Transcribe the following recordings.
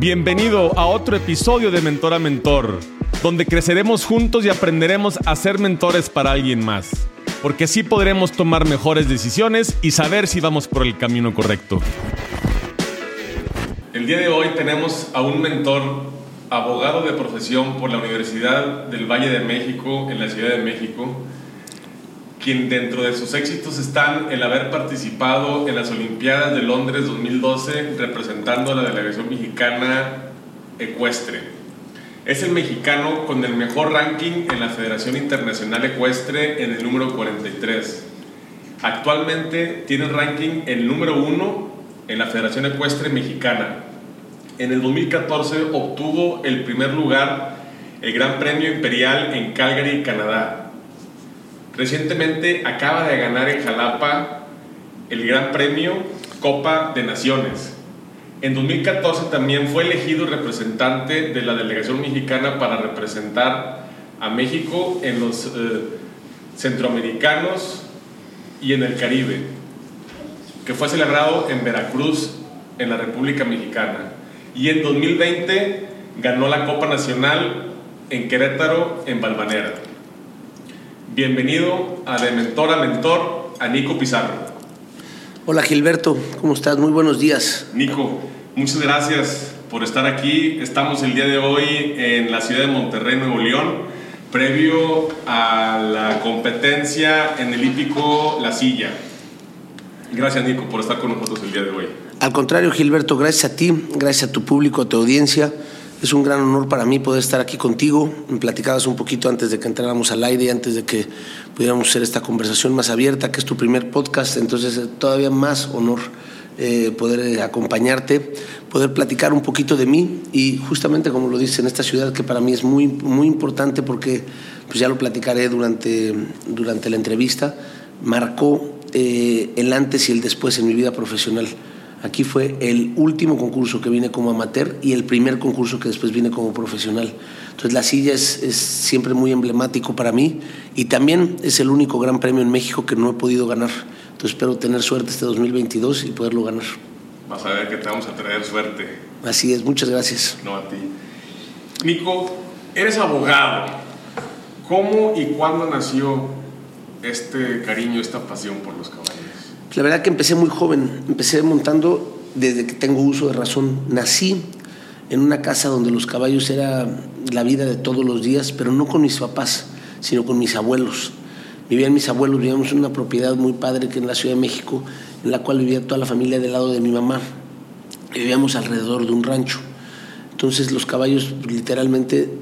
Bienvenido a otro episodio de Mentor a Mentor, donde creceremos juntos y aprenderemos a ser mentores para alguien más, porque así podremos tomar mejores decisiones y saber si vamos por el camino correcto. El día de hoy tenemos a un mentor, abogado de profesión por la Universidad del Valle de México en la Ciudad de México, quien dentro de sus éxitos están el haber participado en las Olimpiadas de Londres 2012 representando a la delegación mexicana ecuestre. Es el mexicano con el mejor ranking en la Federación Internacional Ecuestre en el número 43. Actualmente tiene el ranking el número 1 en la Federación Ecuestre Mexicana. En el 2014 obtuvo el primer lugar el Gran Premio Imperial en Calgary, Canadá Recientemente acaba de ganar en Jalapa el Gran Premio Copa de Naciones. En 2014 también fue elegido representante de la delegación mexicana para representar a México en los eh, centroamericanos y en el Caribe, que fue celebrado en Veracruz, en la República Mexicana. Y en 2020 ganó la Copa Nacional en Querétaro, en Balvanera. Bienvenido a De Mentor a Mentor, a Nico Pizarro. Hola Gilberto, ¿cómo estás? Muy buenos días. Nico, muchas gracias por estar aquí. Estamos el día de hoy en la ciudad de Monterrey, Nuevo León, previo a la competencia en el hípico La Silla. Gracias Nico por estar con nosotros el día de hoy. Al contrario Gilberto, gracias a ti, gracias a tu público, a tu audiencia. Es un gran honor para mí poder estar aquí contigo. Me platicabas un poquito antes de que entráramos al aire antes de que pudiéramos hacer esta conversación más abierta, que es tu primer podcast, entonces es todavía más honor eh, poder eh, acompañarte, poder platicar un poquito de mí y justamente como lo dice en esta ciudad que para mí es muy, muy importante porque pues ya lo platicaré durante, durante la entrevista, marcó eh, el antes y el después en mi vida profesional. Aquí fue el último concurso que vine como amateur y el primer concurso que después vine como profesional. Entonces la silla es, siempre muy emblemático para mí y también es el único gran premio en México que no he podido ganar. Entonces espero tener suerte este 2022 y poderlo ganar. Vas a ver que te vamos a traer suerte. Así es, muchas gracias. No a ti. Nico, eres abogado. ¿Cómo y cuándo nació este cariño, esta pasión por los caballos? La verdad que empecé muy joven, empecé montando desde que tengo uso de razón. Nací en una casa donde los caballos era la vida de todos los días, pero no con mis papás, sino con mis abuelos. Vivían mis abuelos, vivíamos en una propiedad muy padre que en la Ciudad de México, en la cual vivía toda la familia del lado de mi mamá. Vivíamos alrededor de un rancho. Entonces los caballos literalmente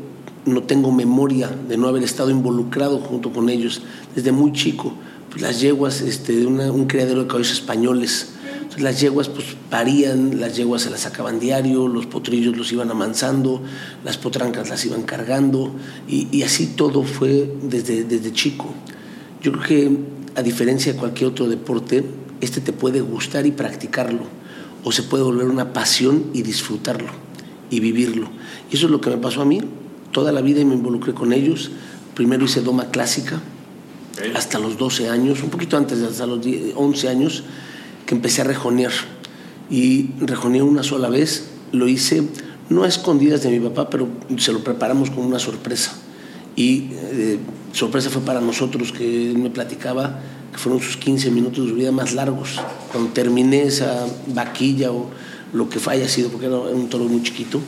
no tengo memoria de no haber estado involucrado junto con ellos desde muy chico las yeguas este, de un criadero de caballos españoles. las yeguas pues parían, las yeguas se las sacaban diario, los potrillos los iban amansando, las potrancas las iban cargando y, así todo fue desde, desde chico. Yo creo que a diferencia de cualquier otro deporte, este te puede gustar y practicarlo o se puede volver una pasión y disfrutarlo y vivirlo. Y eso es lo que me pasó a mí. Toda la vida me involucré con ellos. Primero hice doma clásica, hasta los 12 años, un poquito antes, hasta los 11 años, que empecé a rejonear. Y rejoneé una sola vez, lo hice no a escondidas de mi papá, pero se lo preparamos con una sorpresa. Y eh, sorpresa fue para nosotros, que él me platicaba que fueron sus 15 minutos de vida más largos. Cuando terminé esa vaquilla o lo que haya sido, porque era un toro muy chiquito,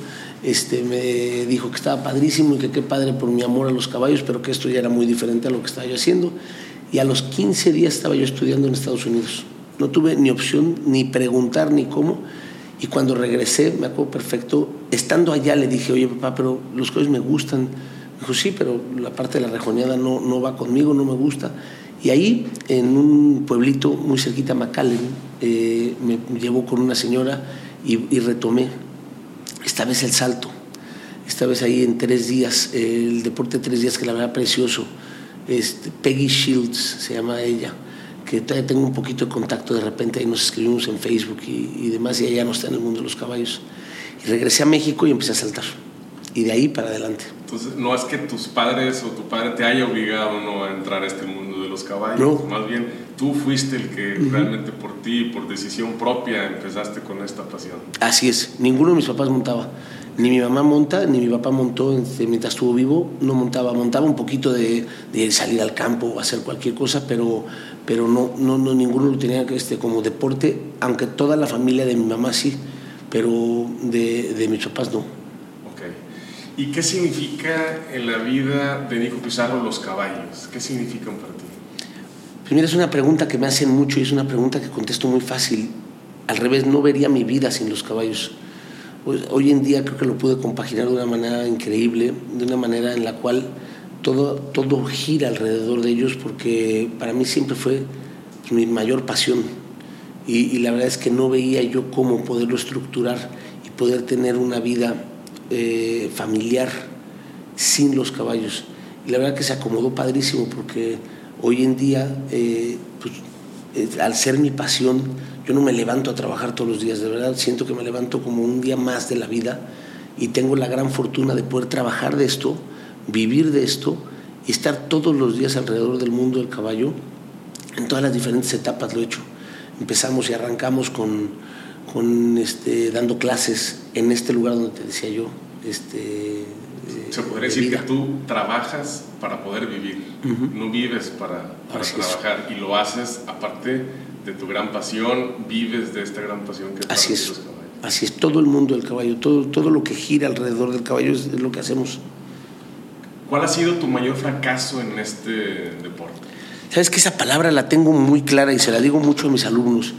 este, me dijo que estaba padrísimo y que qué padre por mi amor a los caballos, pero que esto ya era muy diferente a lo que estaba yo haciendo. Y a los 15 días estaba yo estudiando en Estados Unidos. No tuve ni opción ni preguntar ni cómo. Y cuando regresé, me acuerdo perfecto, estando allá le dije, oye papá, pero los caballos me gustan. Me dijo, sí, pero la parte de la rejoneada no, no va conmigo, no me gusta. Y ahí, en un pueblito muy cerquita a McAllen, eh, me llevó con una señora y, y retomé esta vez el salto, esta vez ahí en tres días, el deporte de tres días que la verdad precioso. Este, Peggy Shields se llama ella, que tengo un poquito de contacto de repente, ahí nos escribimos en Facebook y, demás, y ella no está en el mundo de los caballos. Y regresé a México y empecé a saltar. Y de ahí para adelante. Entonces, no es que tus padres o tu padre te haya obligado no a entrar a este mundo los los caballos. Más bien, tú fuiste el que realmente por ti, por decisión propia, empezaste con esta pasión. Así es. Ninguno de mis papás montaba. Ni mi mamá monta, ni mi papá montó este, mientras estuvo vivo. No montaba. Montaba un poquito de, de salir al campo o hacer cualquier cosa, pero, pero no, no, no ninguno lo tenía este, como deporte, aunque toda la familia de mi mamá sí, pero de, de mis papás no. ¿Y qué significa en la vida de Nico Pizarro los caballos? ¿Qué significan para ti? Pues mira, es una pregunta que me hacen mucho y es una pregunta que contesto muy fácil. Al revés, no vería mi vida sin los caballos. Hoy en día creo que lo pude compaginar de una manera increíble, de una manera en la cual todo, todo gira alrededor de ellos, porque para mí siempre fue mi mayor pasión. Y, y la verdad es que no veía yo cómo poderlo estructurar y poder tener una vida eh, familiar sin los caballos. Y la verdad que se acomodó padrísimo porque hoy en día, eh, pues, al ser mi pasión, yo no me levanto a trabajar todos los días, de verdad siento que me levanto como un día más de la vida y tengo la gran fortuna de poder trabajar de esto, vivir de esto y estar todos los días alrededor del mundo del caballo. En todas las diferentes etapas lo he hecho. Empezamos y arrancamos con, con este, dando clases en este lugar donde te decía yo. Este, Se podría decir que tú trabajas para poder vivir, no vives para, para trabajar y lo haces aparte de tu gran pasión, vives de esta gran pasión que Así es. Los Así es, todo el mundo del caballo, todo, todo lo que gira alrededor del caballo es, es lo que hacemos. ¿Cuál ha sido tu mayor fracaso en este deporte? Sabes que esa palabra la tengo muy clara y se la digo mucho a mis alumnos.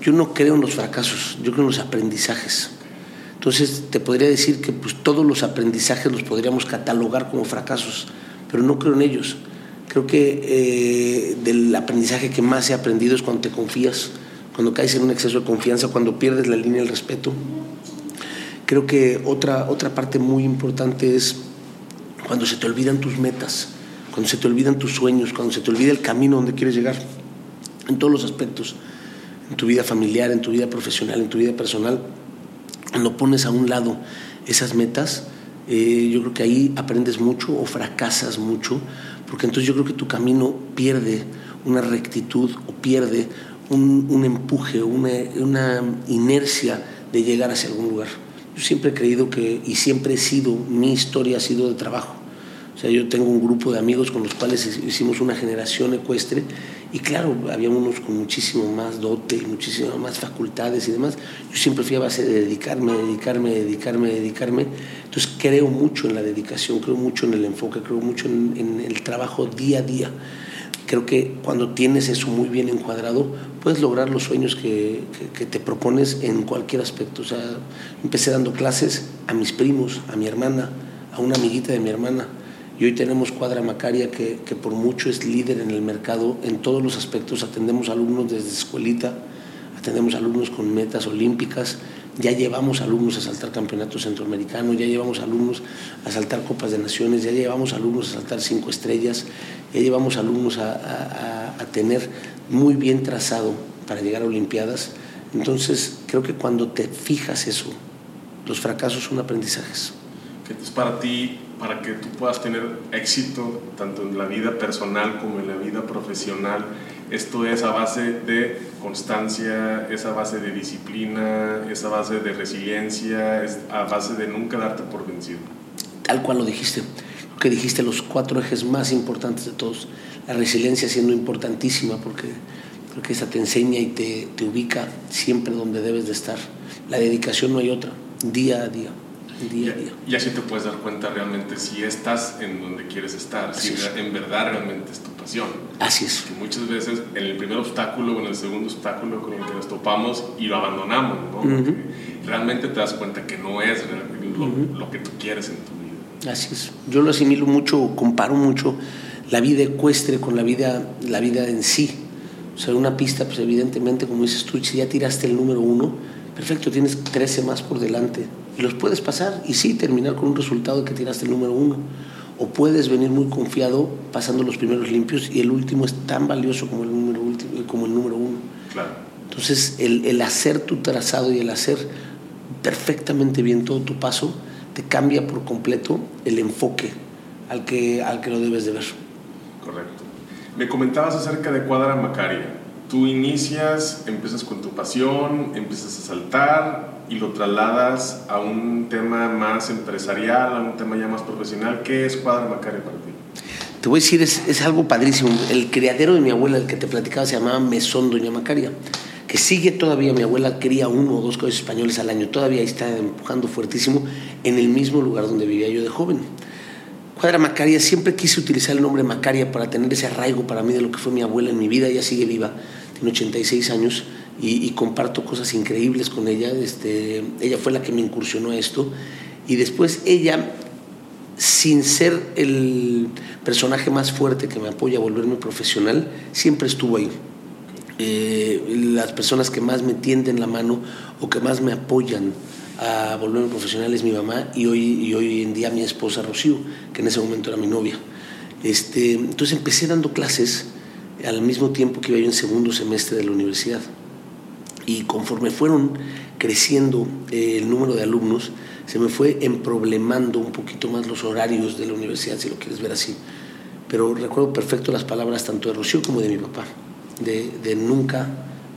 Yo no creo en los fracasos, yo creo en los aprendizajes. Entonces te podría decir que pues, todos los aprendizajes los podríamos catalogar como fracasos, pero no creo en ellos. Creo que eh, del aprendizaje que más he aprendido es cuando te confías, cuando caes en un exceso de confianza, cuando pierdes la línea del respeto. Creo que otra, otra parte muy importante es cuando se te olvidan tus metas, cuando se te olvidan tus sueños, cuando se te olvida el camino donde quieres llegar, en todos los aspectos en tu vida familiar, en tu vida profesional, en tu vida personal, cuando pones a un lado esas metas, eh, yo creo que ahí aprendes mucho o fracasas mucho, porque entonces yo creo que tu camino pierde una rectitud o pierde un, empuje, una, una inercia de llegar hacia algún lugar. Yo siempre he creído que, y siempre he sido, mi historia ha sido de trabajo. Sea, yo tengo un grupo de amigos con los cuales hicimos una generación ecuestre y claro, había unos con muchísimo más dote y muchísimas más facultades y demás. Yo siempre fui a base de dedicarme, dedicarme, dedicarme, dedicarme. Entonces creo mucho en la dedicación, creo mucho en el enfoque, creo mucho en, el trabajo día a día. Creo que cuando tienes eso muy bien encuadrado, puedes lograr los sueños que, que te propones en cualquier aspecto. O sea, empecé dando clases a mis primos, a mi hermana, a una amiguita de mi hermana y hoy tenemos Cuadra Macaria que, que, por mucho es líder en el mercado en todos los aspectos. Atendemos alumnos desde escuelita, atendemos alumnos con metas olímpicas, ya llevamos alumnos a saltar campeonatos centroamericanos, ya llevamos alumnos a saltar Copas de Naciones, ya llevamos alumnos a saltar cinco estrellas, ya llevamos alumnos a, a, a tener muy bien trazado para llegar a Olimpiadas. Entonces creo que cuando te fijas eso, los fracasos son aprendizajes. es para ti para que tú puedas tener éxito tanto en la vida personal como en la vida profesional. Esto es a base de constancia, es a base de disciplina, es a base de resiliencia, es a base de nunca darte por vencido. Tal cual lo dijiste, que dijiste los cuatro ejes más importantes de todos. La resiliencia siendo importantísima porque creo que esa te enseña y te, te ubica siempre donde debes de estar. La dedicación no hay otra, día a día día a día. Y así te puedes dar cuenta realmente si estás en donde quieres estar, si en verdad realmente es tu pasión. Así es. Que muchas veces en el primer obstáculo o en el segundo obstáculo con el que nos topamos y lo abandonamos, ¿no? Realmente te das cuenta que no es lo, lo, que tú quieres en tu vida. Así es. Yo lo asimilo mucho, comparo mucho la vida ecuestre con la vida, la vida en sí. O sea, una pista, pues evidentemente, como dices tú, si ya tiraste el número uno, perfecto, tienes 13 más por delante y los puedes pasar y sí terminar con un resultado que tiraste el número uno. O puedes venir muy confiado pasando los primeros limpios y el último es tan valioso como el número, último, como el número uno. Claro. Entonces, el, el hacer tu trazado y el hacer perfectamente bien todo tu paso te cambia por completo el enfoque al que, al que lo debes de ver. Correcto. Me comentabas acerca de Cuadra Macaria. Tú inicias, empiezas con tu pasión, empiezas a saltar y lo trasladas a un tema más empresarial, a un tema ya más profesional. ¿Qué es Cuadra Macaria para ti? Te voy a decir, es, es algo padrísimo. El criadero de mi abuela, el que te platicaba, se llamaba Mesón Doña Macaria que sigue todavía, mi abuela quería uno o dos coches españoles al año, todavía está empujando fuertísimo en el mismo lugar donde vivía yo de joven. Cuadra Macaria, siempre quise utilizar el nombre Macaria para tener ese arraigo para mí de lo que fue mi abuela en mi vida, ella sigue viva, tiene 86 años y, comparto cosas increíbles con ella, este, ella fue la que me incursionó a esto y después ella sin ser el personaje más fuerte que me apoya a volverme profesional, siempre estuvo ahí. Eh, las personas que más me tienden la mano o que más me apoyan a volverme profesional es mi mamá y hoy, y hoy en día mi esposa Rocío, que en ese momento era mi novia. Este, entonces empecé dando clases al mismo tiempo que iba yo en segundo semestre de la universidad. Y conforme fueron creciendo eh, el número de alumnos, se me fue emproblemando un poquito más los horarios de la universidad, si lo quieres ver así. Pero recuerdo perfecto las palabras tanto de Rocío como de mi papá de, nunca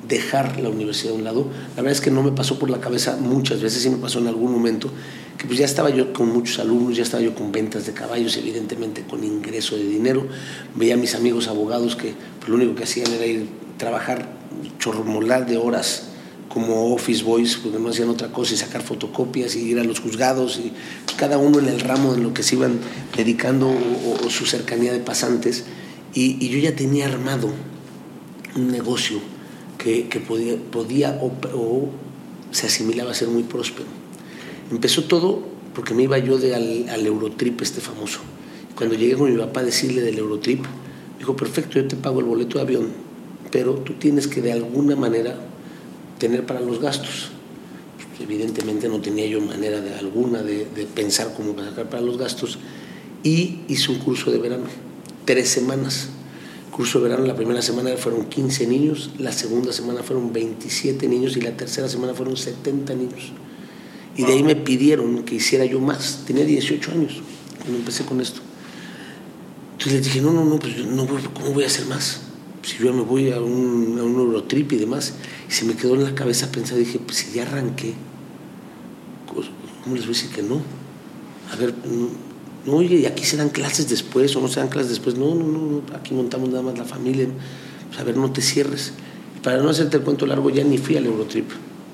dejar la universidad a un lado. La verdad es que no me pasó por la cabeza muchas veces, sí me pasó en algún momento, que pues ya estaba yo con muchos alumnos, ya estaba yo con ventas de caballos, evidentemente con ingreso de dinero. Veía a mis amigos abogados que pues, lo único que hacían era ir trabajar chormolar de horas como office boys, porque no hacían otra cosa y sacar fotocopias y ir a los juzgados y cada uno en el ramo en lo que se iban dedicando o, su cercanía de pasantes. Y, y yo ya tenía armado un negocio que, podía, podía o, se asimilaba a ser muy próspero. Empezó todo porque me iba yo de al, Eurotrip este famoso. Cuando llegué con mi papá a decirle del Eurotrip, dijo, perfecto, yo te pago el boleto de avión, pero tú tienes que de alguna manera tener para los gastos. evidentemente no tenía yo manera de alguna de, pensar cómo sacar para los gastos y hice un curso de verano, tres semanas curso de verano, la primera semana fueron 15 niños, la segunda semana fueron 27 niños y la tercera semana fueron 70 niños. Y de ahí me pidieron que hiciera yo más. Tenía 18 años cuando empecé con esto. Entonces les dije, no, no, no, pues no, ¿cómo voy a hacer más? Si yo me voy a un, a un Eurotrip y demás. Y se me quedó en la cabeza pensar, dije, pues si ya arranqué, ¿cómo les voy a decir que no? A ver, no, oye, y aquí se dan clases después o no se dan clases después. No, no, no, aquí montamos nada más la familia. Pues, a ver, no te cierres. Para no hacerte el cuento largo, ya ni fui al Eurotrip.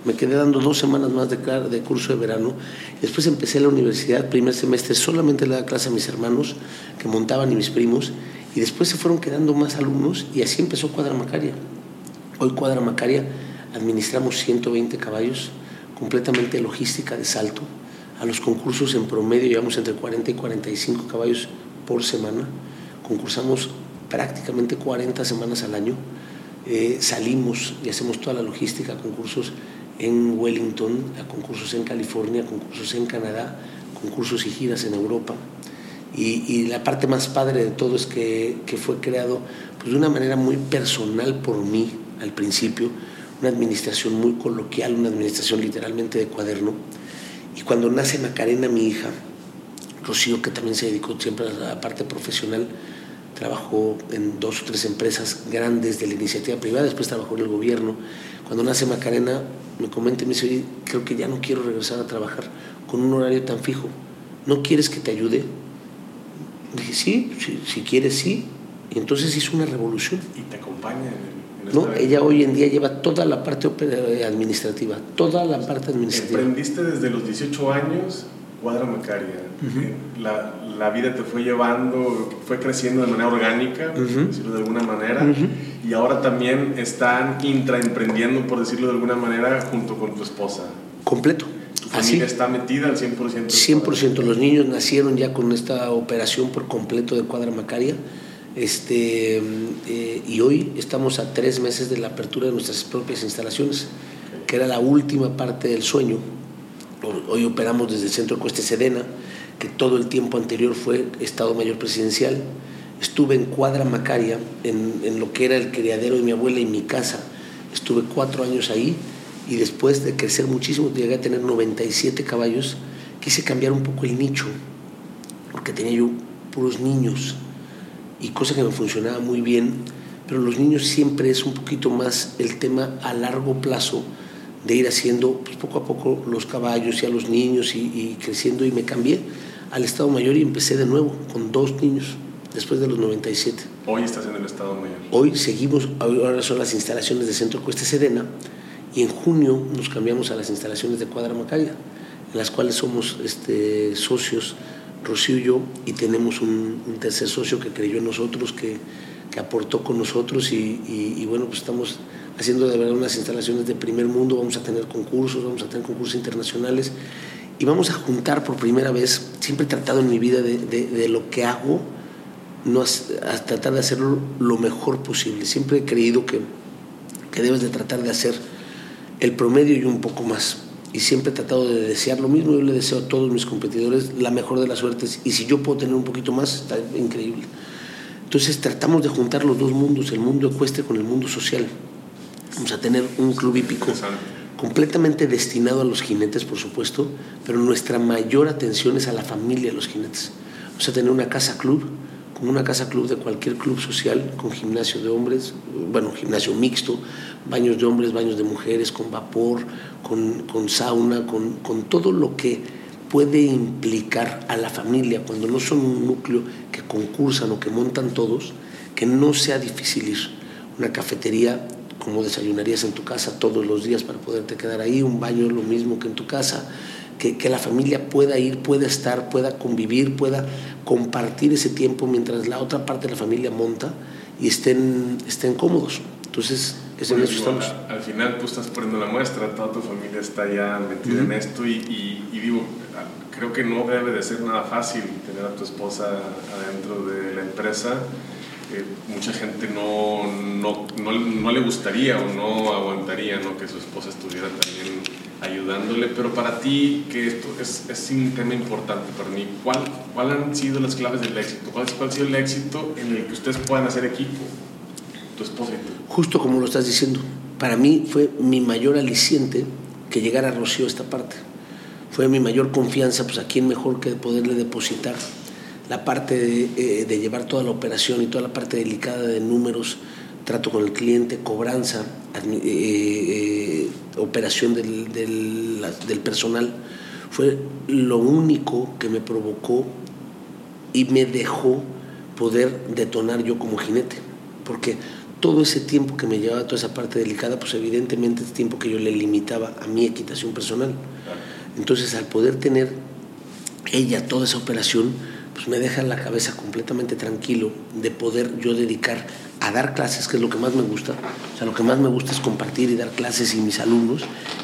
Me quedé dando dos semanas más de, de curso de verano. Después empecé la universidad, primer semestre, solamente le daba clase a mis hermanos que montaban y mis primos. Y después se fueron quedando más alumnos y así empezó Cuadra Macaria. Hoy Cuadra Macaria administramos 120 caballos, completamente logística de salto a los concursos en promedio llevamos entre 40 y 45 caballos por semana. Concursamos prácticamente 40 semanas al año. Eh, salimos y hacemos toda la logística, concursos en Wellington, a concursos en California, concursos en Canadá, concursos y giras en Europa. Y, la parte más padre de todo es que, que, fue creado pues, de una manera muy personal por mí al principio, una administración muy coloquial, una administración literalmente de cuaderno y cuando nace Macarena, mi hija, Rocío, que también se dedicó siempre a la parte profesional, trabajó en dos o tres empresas grandes de la iniciativa privada, después trabajó en el gobierno. Cuando nace Macarena, me comenta y me dice, oye, creo que ya no quiero regresar a trabajar con un horario tan fijo. ¿No quieres que te ayude? Dije, sí, si, si quieres, sí. Y entonces hizo una revolución. ¿Y te acompaña no, ella hoy en día lleva toda la parte administrativa, toda la parte administrativa. Emprendiste desde los 18 años Cuadra Macaria. la, la, vida te fue llevando, fue creciendo de manera orgánica, por decirlo de alguna manera, y ahora también están intraemprendiendo, por decirlo de alguna manera, junto con tu esposa. Completo. ¿Tu familia está metida al 100%? 100%. Los niños nacieron ya con esta operación por completo de Cuadra Macaria. Este, eh, y hoy estamos a tres meses de la apertura de nuestras propias instalaciones, que era la última parte del sueño. Hoy operamos desde el Centro de Cueste Sedena, que todo el tiempo anterior fue Estado Mayor Presidencial. Estuve en Cuadra Macaria, en, en lo que era el criadero de mi abuela y mi casa. Estuve cuatro años ahí y después de crecer muchísimo, llegué a tener 97 caballos, quise cambiar un poco el nicho, porque tenía yo puros niños y cosa que me funcionaba muy bien, pero los niños siempre es un poquito más el tema a largo plazo de ir haciendo pues, poco a poco los caballos y a los niños y, y creciendo y me cambié al Estado Mayor y empecé de nuevo con dos niños después de los 97. Hoy estás en el Estado Mayor. Hoy seguimos, ahora son las instalaciones de Centro Cuesta Serena y en junio nos cambiamos a las instalaciones de Cuadra Macaya, en las cuales somos este, socios, Rocío y yo, y tenemos un, tercer socio que creyó en nosotros, que, que aportó con nosotros y, y, bueno, pues estamos haciendo de verdad unas instalaciones de primer mundo, vamos a tener concursos, vamos a tener concursos internacionales y vamos a juntar por primera vez, siempre he tratado en mi vida de, de, de lo que hago, no a tratar de hacerlo lo mejor posible. Siempre he creído que, que debes de tratar de hacer el promedio y un poco más. Y siempre he tratado de desear lo mismo. Yo le deseo a todos mis competidores la mejor de las suertes. Y si yo puedo tener un poquito más, está increíble. Entonces tratamos de juntar los dos mundos, el mundo ecuestre con el mundo social. Vamos a tener un club hípico completamente destinado a los jinetes, por supuesto, pero nuestra mayor atención es a la familia de los jinetes. Vamos a tener una casa club como una casa club de cualquier club social, con gimnasio de hombres, bueno, gimnasio mixto, baños de hombres, baños de mujeres, con vapor, con, con sauna, con, con todo lo que puede implicar a la familia cuando no son un núcleo que concursan o que montan todos, que no sea difícil ir. Una cafetería como desayunarías en tu casa todos los días para poderte quedar ahí, un baño lo mismo que en tu casa, que, que, la familia pueda ir, pueda estar, pueda convivir, pueda compartir ese tiempo mientras la otra parte de la familia monta y estén, estén cómodos. Entonces, es en eso estamos. Al, final tú estás poniendo la muestra, toda tu familia está ya metida en esto y, y, digo, creo que no debe de ser nada fácil tener a tu esposa adentro de la empresa. Mucha gente no, no, no, no, le gustaría o no aguantaría ¿no? que su esposa estuviera también ayudándole, pero para ti, que esto es, es un tema importante para mí, ¿cuál, ¿cuál han sido las claves del éxito? ¿Cuál, ¿Cuál ha sido el éxito en el que ustedes puedan hacer equipo, tu esposa y tú? Justo como lo estás diciendo, para mí fue mi mayor aliciente que llegara Rocío a esta parte. Fue mi mayor confianza, pues a quién mejor que poderle depositar la parte de, eh, de llevar toda la operación y toda la parte delicada de números, trato con el cliente, cobranza, eh, eh, operación del, del, del, personal, fue lo único que me provocó y me dejó poder detonar yo como jinete. Porque todo ese tiempo que me llevaba toda esa parte delicada, pues evidentemente es tiempo que yo le limitaba a mi equitación personal. Entonces al poder tener ella toda esa operación, pues me deja la cabeza completamente tranquilo de poder yo dedicar a dar clases, que es lo que más me gusta. O sea, lo que más me gusta es compartir y dar clases y mis alumnos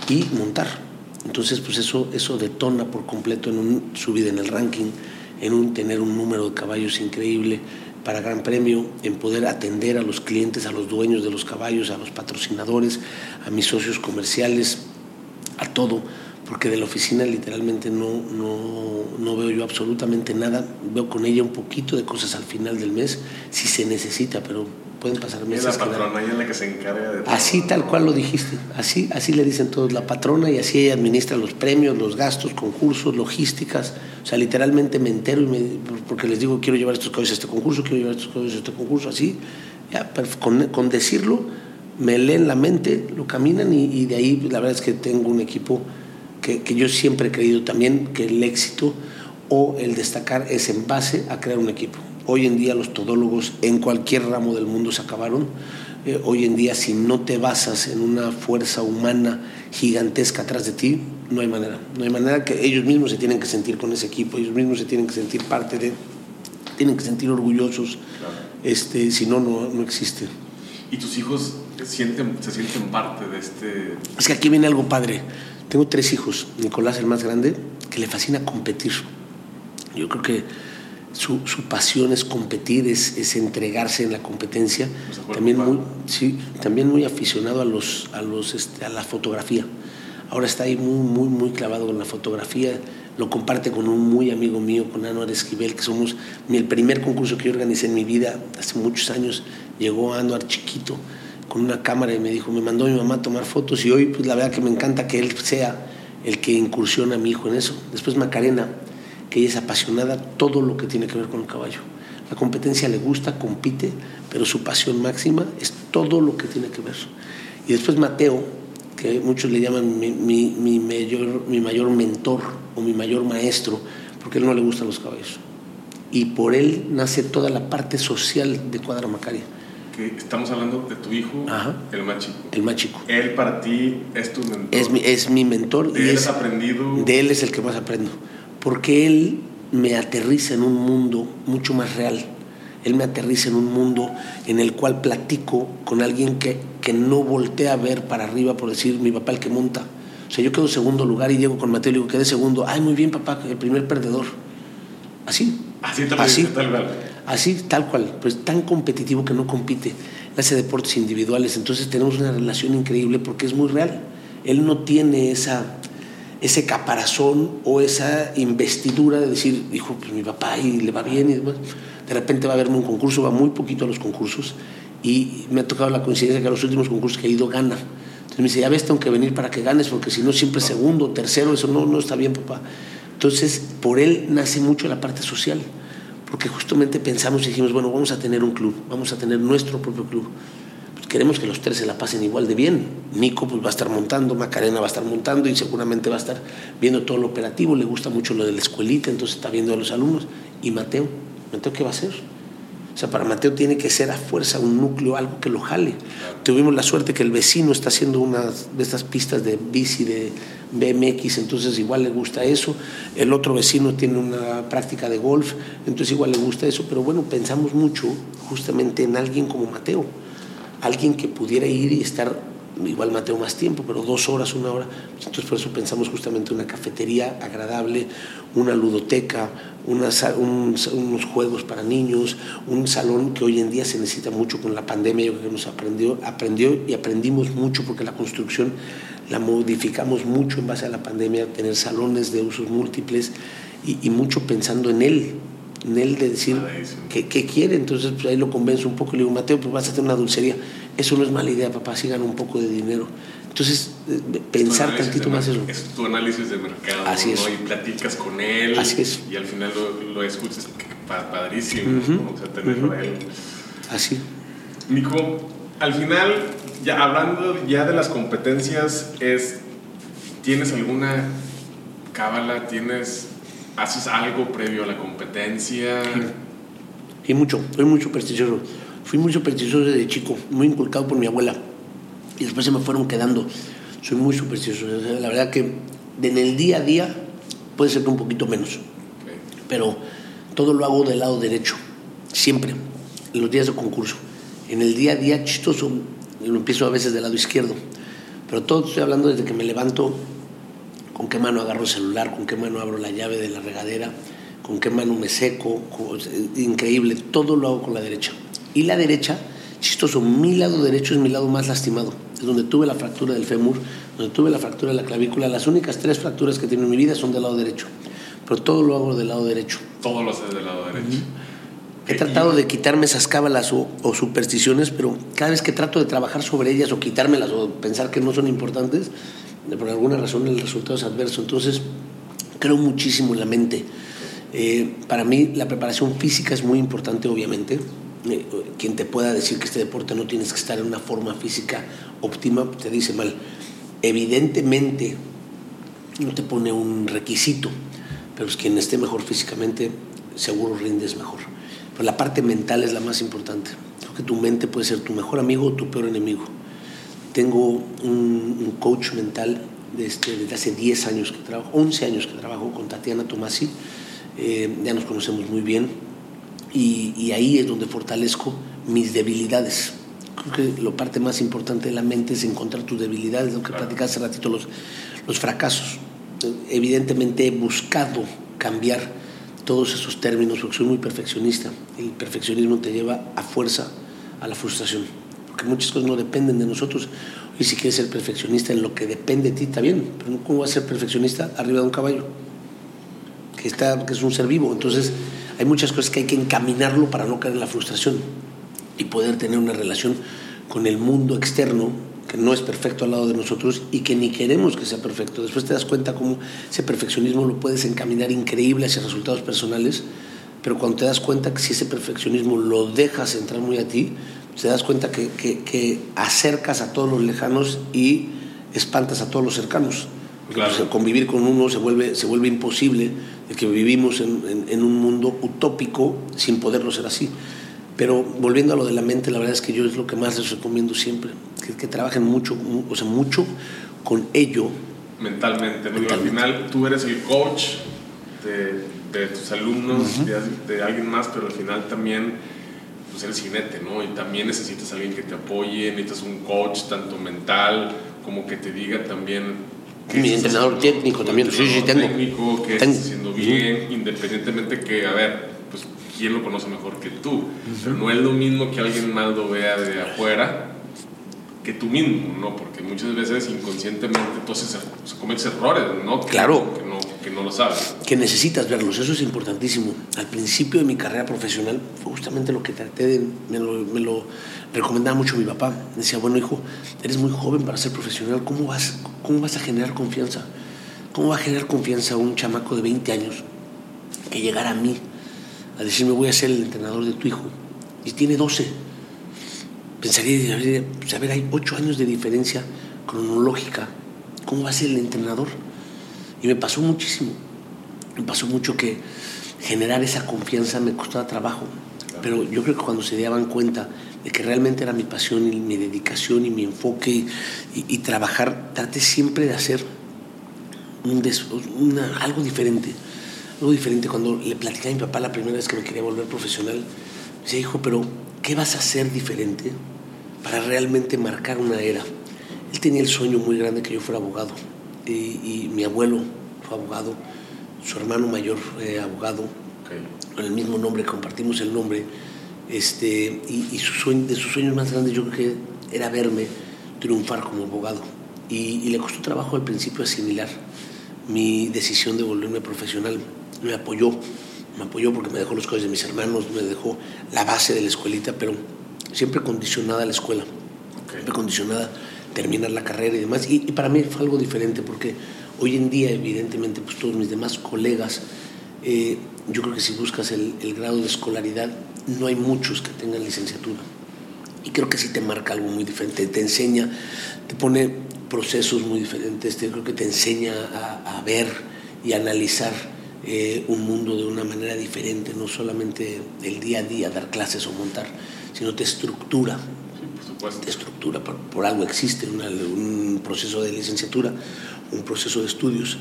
y montar. Entonces, pues eso, eso detona por completo en un subida en el ranking, en un tener un número de caballos increíble para Gran Premio, en poder atender a los clientes, a los dueños de los caballos, a los patrocinadores, a mis socios comerciales, a todo, porque de la oficina literalmente no, no, no veo yo absolutamente nada, veo con ella un poquito de cosas al final del mes, si se necesita, pero pueden pasar meses. Es la patrona, ella la que se encarga de Así tal cual lo dijiste, así, así le dicen todos, la patrona, y así ella administra los premios, los gastos, concursos, logísticas. O sea, literalmente me entero y me, porque les digo, quiero llevar estos caballos a este concurso, quiero llevar estos caballos a este concurso, así. Ya, con, con, decirlo, me leen la mente, lo caminan y, y, de ahí la verdad es que tengo un equipo que, que yo siempre he creído también que el éxito o el destacar es en base a crear un equipo. Hoy en día los todólogos en cualquier ramo del mundo se acabaron. Eh, hoy en día si no te basas en una fuerza humana gigantesca atrás de ti, no hay manera. No hay manera que ellos mismos se tienen que sentir con ese equipo, ellos mismos se tienen que sentir parte de, tienen que sentir orgullosos, este, si no, no existe. ¿Y tus hijos sienten, se sienten parte de este...? Es que aquí viene algo padre. Tengo tres hijos, Nicolás el más grande, que le fascina competir. Yo creo que su, su, pasión es competir, es, es, entregarse en la competencia. También muy, sí, también muy aficionado a, los, a, los, este, a la fotografía. Ahora está ahí muy, muy, muy clavado con la fotografía. Lo comparte con un muy amigo mío, con Anuar Esquivel, que somos el primer concurso que yo organicé en mi vida hace muchos años. Llegó Anuar chiquito con una cámara y me dijo, me mandó mi mamá a tomar fotos y hoy pues la verdad que me encanta que él sea el que incursiona a mi hijo en eso. Después Macarena, que ella es apasionada todo lo que tiene que ver con el caballo. La competencia le gusta, compite, pero su pasión máxima es todo lo que tiene que ver. Y después Mateo, que muchos le llaman mi, mayor, mi mayor mentor o mi mayor maestro, porque él no le gustan los caballos. Y por él nace toda la parte social de Cuadra Macaria. Que estamos hablando de tu hijo, el más chico. El más chico. Él para ti es tu mentor. Es mi, es mi mentor. De él has aprendido. De él es el que más aprendo. Porque él me aterriza en un mundo mucho más real. Él me aterriza en un mundo en el cual platico con alguien que, que no voltea a ver para arriba por decir mi papá el que monta. O sea, yo quedo segundo lugar y llego con Mateo y le digo, quedé segundo. Ay, muy bien, papá, el primer perdedor. Así. Así, así tal cual. Así, tal cual. Pues tan competitivo que no compite. Hace deportes individuales. Entonces tenemos una relación increíble porque es muy real. Él no tiene esa ese caparazón o esa investidura de decir, hijo, pues mi papá y le va bien y. De repente va a verme un concurso, va muy poquito a los concursos y me ha tocado la coincidencia que a los últimos concursos que he ido gana. Entonces me dice, ya ves, tengo que venir para que ganes porque si no siempre segundo, tercero, eso no, no está bien, papá. Entonces, por él nace mucho la parte social, porque justamente pensamos y dijimos, bueno, vamos a tener un club, vamos a tener nuestro propio club queremos que los tres se la pasen igual de bien. Nico pues, va a estar montando, Macarena va a estar montando y seguramente va a estar viendo todo lo operativo, le gusta mucho lo de la escuelita, entonces está viendo a los alumnos. ¿Y Mateo? ¿Mateo qué va a hacer? O sea, para Mateo tiene que ser a fuerza un núcleo, algo que lo jale. Tuvimos la suerte que el vecino está haciendo una de estas pistas de bici de BMX, entonces igual le gusta eso. El otro vecino tiene una práctica de golf, entonces igual le gusta eso. Pero bueno, pensamos mucho justamente en alguien como Mateo alguien que pudiera ir y estar, igual Mateo más tiempo, pero dos horas, una hora. Entonces por eso pensamos justamente una cafetería agradable, una ludoteca, unos juegos para niños, un salón que hoy en día se necesita mucho con la pandemia, yo creo que nos aprendió, aprendió y aprendimos mucho porque la construcción la modificamos mucho en base a la pandemia, tener salones de usos múltiples y, y mucho pensando en él, en él de decir qué, quiere. Entonces pues, ahí lo convenzo un poco y le digo, Mateo, pues vas a hacer una dulcería. Eso no es mala idea, papá, si gana un poco de dinero. Entonces, eh, pensar tantito más eso. Es tu análisis de mercado, Así es. Y platicas con él. Así es. Y al final lo, escuchas, padrísimo, o sea, tenerlo a él. Así. Nico, al final, ya hablando ya de las competencias, es, ¿tienes alguna cábala? ¿Tienes ¿Haces algo previo a la competencia? Y mucho, soy muy supersticioso. Fui muy supersticioso desde chico, muy inculcado por mi abuela. Y después se me fueron quedando. Soy muy supersticioso. La verdad que en el día a día puede ser que un poquito menos. Pero todo lo hago del lado derecho, siempre, en los días de concurso. En el día a día chistoso, lo empiezo a veces del lado izquierdo. Pero todo estoy hablando desde que me levanto con qué mano agarro el celular, con qué mano abro la llave de la regadera, con qué mano me seco, increíble, todo lo hago con la derecha. Y la derecha, chistoso, mi lado derecho es mi lado más lastimado, es donde tuve la fractura del fémur, donde tuve la fractura de la clavícula, las únicas tres fracturas que tengo en mi vida son del lado derecho, pero todo lo hago del lado derecho. Todo lo haces del lado derecho. He tratado de quitarme esas cábalas o, o, supersticiones, pero cada vez que trato de trabajar sobre ellas o quitármelas o pensar que no son importantes, por alguna razón el resultado es adverso. Entonces, creo muchísimo en la mente. Eh, para mí la preparación física es muy importante, obviamente. Eh, quien te pueda decir que este deporte no tienes que estar en una forma física óptima, te dice mal. Evidentemente, no te pone un requisito, pero es quien esté mejor físicamente, seguro rindes mejor. Pero la parte mental es la más importante. Creo que tu mente puede ser tu mejor amigo o tu peor enemigo. Tengo un, coach mental desde, desde, hace 10 años que trabajo, 11 años que trabajo con Tatiana Tomasi, eh, ya nos conocemos muy bien y, ahí es donde fortalezco mis debilidades. Creo que la parte más importante de la mente es encontrar tus debilidades, lo que platicaba hace ratito, los, los fracasos. Evidentemente he buscado cambiar todos esos términos porque soy muy perfeccionista. El perfeccionismo te lleva a fuerza a la frustración porque muchas cosas no dependen de nosotros. Y si quieres ser perfeccionista en lo que depende de ti, está bien, pero ¿cómo vas a ser perfeccionista arriba de un caballo? Que, está, que es un ser vivo. Entonces, hay muchas cosas que hay que encaminarlo para no caer en la frustración y poder tener una relación con el mundo externo que no es perfecto al lado de nosotros y que ni queremos que sea perfecto. Después te das cuenta cómo ese perfeccionismo lo puedes encaminar increíble hacia resultados personales pero cuando te das cuenta que si ese perfeccionismo lo dejas entrar muy a ti, te das cuenta que, que, acercas a todos los lejanos y espantas a todos los cercanos. Claro. convivir con uno se vuelve, se vuelve imposible de que vivimos en, en, un mundo utópico sin poderlo ser así. Pero volviendo a lo de la mente, la verdad es que yo es lo que más les recomiendo siempre, que, que trabajen mucho, o sea, mucho con ello. Mentalmente, ¿no? al final tú eres el coach de, de tus alumnos, de, de, alguien más, pero al final también pues eres jinete, ¿no? Y también necesitas a alguien que te apoye, necesitas un coach tanto mental como que te diga también mi entrenador técnico también, sí, sí, tengo. Técnico que tengo. haciendo bien, independientemente que, a ver, pues quién lo conoce mejor que tú. Pero no es lo mismo que alguien más lo vea de afuera que tú mismo, ¿no? Porque muchas veces inconscientemente haces, cometes errores, ¿no? claro. Que que necesitas verlos, eso es importantísimo. Al principio de mi carrera profesional fue justamente lo que traté de, me lo, me lo recomendaba mucho mi papá. Decía, bueno hijo, eres muy joven para ser profesional, ¿cómo vas, cómo vas a generar confianza? ¿Cómo va a generar confianza un chamaco de 20 años que llegara a mí a decirme voy a ser el entrenador de tu hijo? Y tiene 12 pensaría, pues, a ver, hay ocho años de diferencia cronológica, ¿cómo va a ser el entrenador? Y me pasó muchísimo, me pasó mucho que generar esa confianza me costaba trabajo, pero yo creo que cuando se daban cuenta de que realmente era mi pasión y mi dedicación y mi enfoque y, trabajar, traté siempre de hacer algo diferente, algo diferente. Cuando le platicé a mi papá la primera vez que me quería volver profesional, me decía, hijo, pero ¿qué vas a hacer diferente para realmente marcar una era. Él tenía el sueño muy grande que yo fuera abogado y, mi abuelo fue abogado, su hermano mayor fue abogado, con el mismo nombre, compartimos el nombre, este, y, su sueño, de sus sueños más grandes yo creo que era verme triunfar como abogado. Y, le costó trabajo al principio asimilar mi decisión de volverme profesional. Me apoyó, me apoyó porque me dejó los coches de mis hermanos, me dejó la base de la escuelita, pero siempre condicionada a la escuela, siempre condicionada a terminar la carrera y demás. Y, para mí fue algo diferente porque hoy en día, evidentemente, pues todos mis demás colegas, eh, yo creo que si buscas el, grado de escolaridad, no hay muchos que tengan licenciatura. Y creo que sí te marca algo muy diferente, te enseña, te pone procesos muy diferentes, te, creo que te enseña a, ver y analizar eh, un mundo de una manera diferente, no solamente el día a día, dar clases o montar, sino te estructura. Te estructura, por, algo existe un proceso de licenciatura, un proceso de estudios.